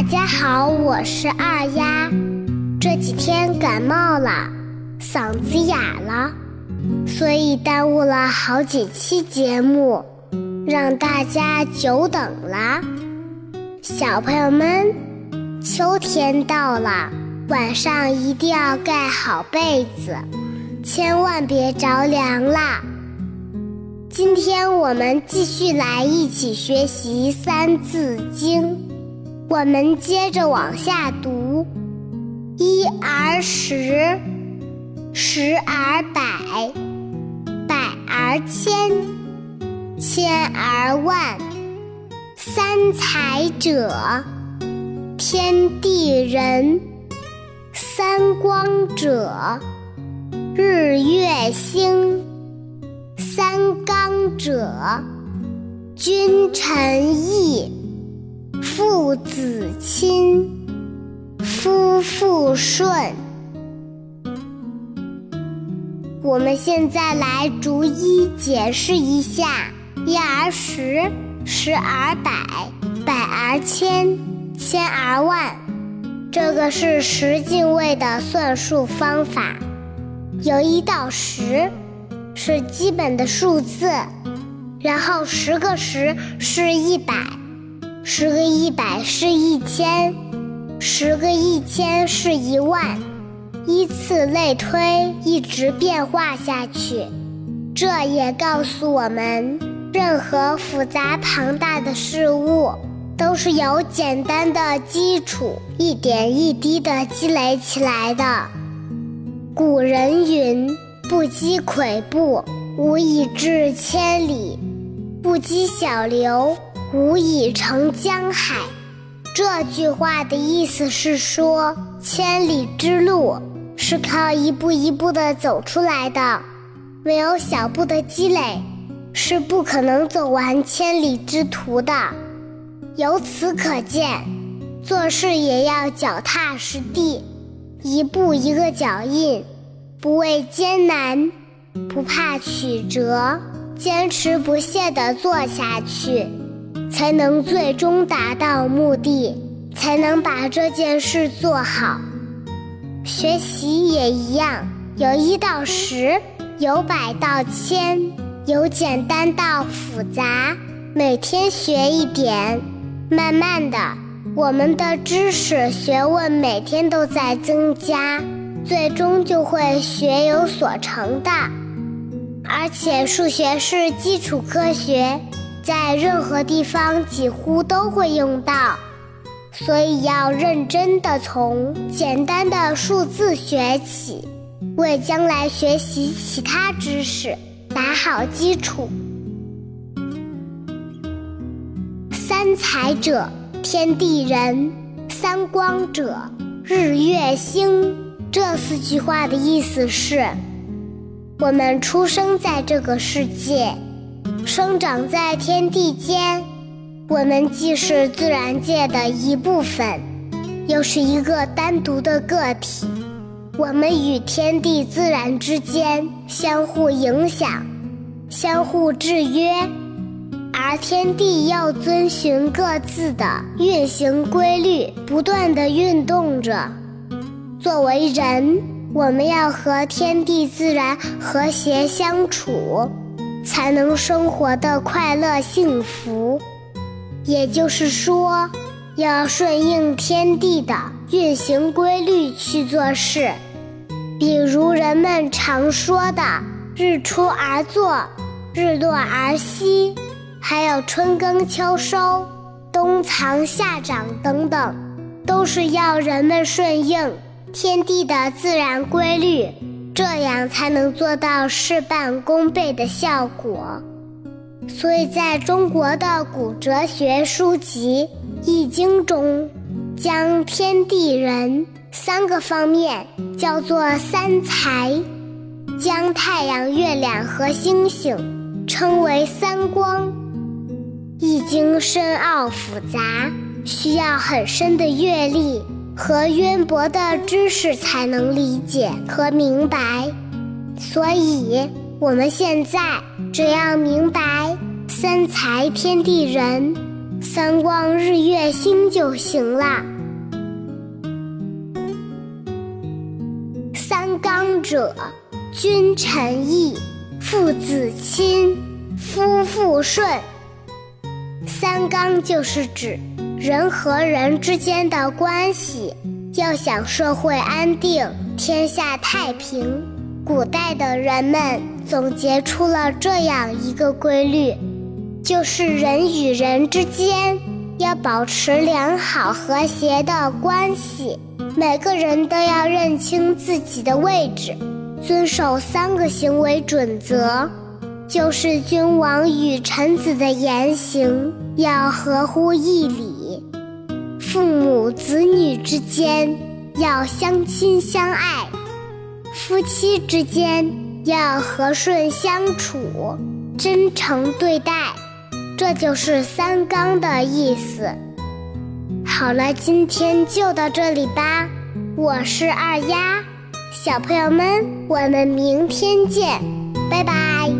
大家好，我是二丫。这几天感冒了，嗓子哑了，所以耽误了好几期节目，让大家久等了。小朋友们，秋天到了，晚上一定要盖好被子，千万别着凉啦。今天我们继续来一起学习《三字经》，我们接着往下读：一而十，十而百，百而千，千而万。三才者，天地人；三光者，日月星。三纲者，君臣义，父子亲，夫妇顺。我们现在来逐一解释一下：一而十，十而百，百而千，千而万。这个是十进位的算术方法，由一到十。是基本的数字，然后十个十是一百，十个一百是一千，十个一千是一万，依次类推，一直变化下去。这也告诉我们，任何复杂庞大的事物，都是由简单的基础一点一滴的积累起来的。古人云。不积跬步，无以至千里；不积小流，无以成江海。这句话的意思是说，千里之路是靠一步一步的走出来的，没有小步的积累，是不可能走完千里之途的。由此可见，做事也要脚踏实地，一步一个脚印。不畏艰难，不怕曲折，坚持不懈地做下去，才能最终达到目的，才能把这件事做好。学习也一样，由一到十，由百到千，由简单到复杂，每天学一点，慢慢的，我们的知识学问每天都在增加。最终就会学有所成的，而且数学是基础科学，在任何地方几乎都会用到，所以要认真的从简单的数字学起，为将来学习其他知识打好基础。三才者，天地人；三光者，日月星。这四句话的意思是：我们出生在这个世界，生长在天地间，我们既是自然界的一部分，又是一个单独的个体。我们与天地自然之间相互影响，相互制约，而天地要遵循各自的运行规律，不断的运动着。作为人，我们要和天地自然和谐相处，才能生活的快乐幸福。也就是说，要顺应天地的运行规律去做事。比如人们常说的“日出而作，日落而息”，还有“春耕秋收，冬藏夏长”等等，都是要人们顺应。天地的自然规律，这样才能做到事半功倍的效果。所以，在中国的古哲学书籍《易经》中，将天地人三个方面叫做三才，将太阳、月亮和星星称为三光。《易经》深奥复杂，需要很深的阅历。和渊博的知识才能理解和明白，所以我们现在只要明白三才天地人，三光日月星就行了。三纲者，君臣义，父子亲，夫妇顺。三纲就是指人和人之间的关系，要想社会安定、天下太平，古代的人们总结出了这样一个规律，就是人与人之间要保持良好和谐的关系。每个人都要认清自己的位置，遵守三个行为准则，就是君王与臣子的言行要合乎义理，父母子女之间要相亲相爱，夫妻之间要和顺相处，真诚对待，这就是三纲的意思。好了，今天就到这里吧。我是二丫，小朋友们，我们明天见，拜拜。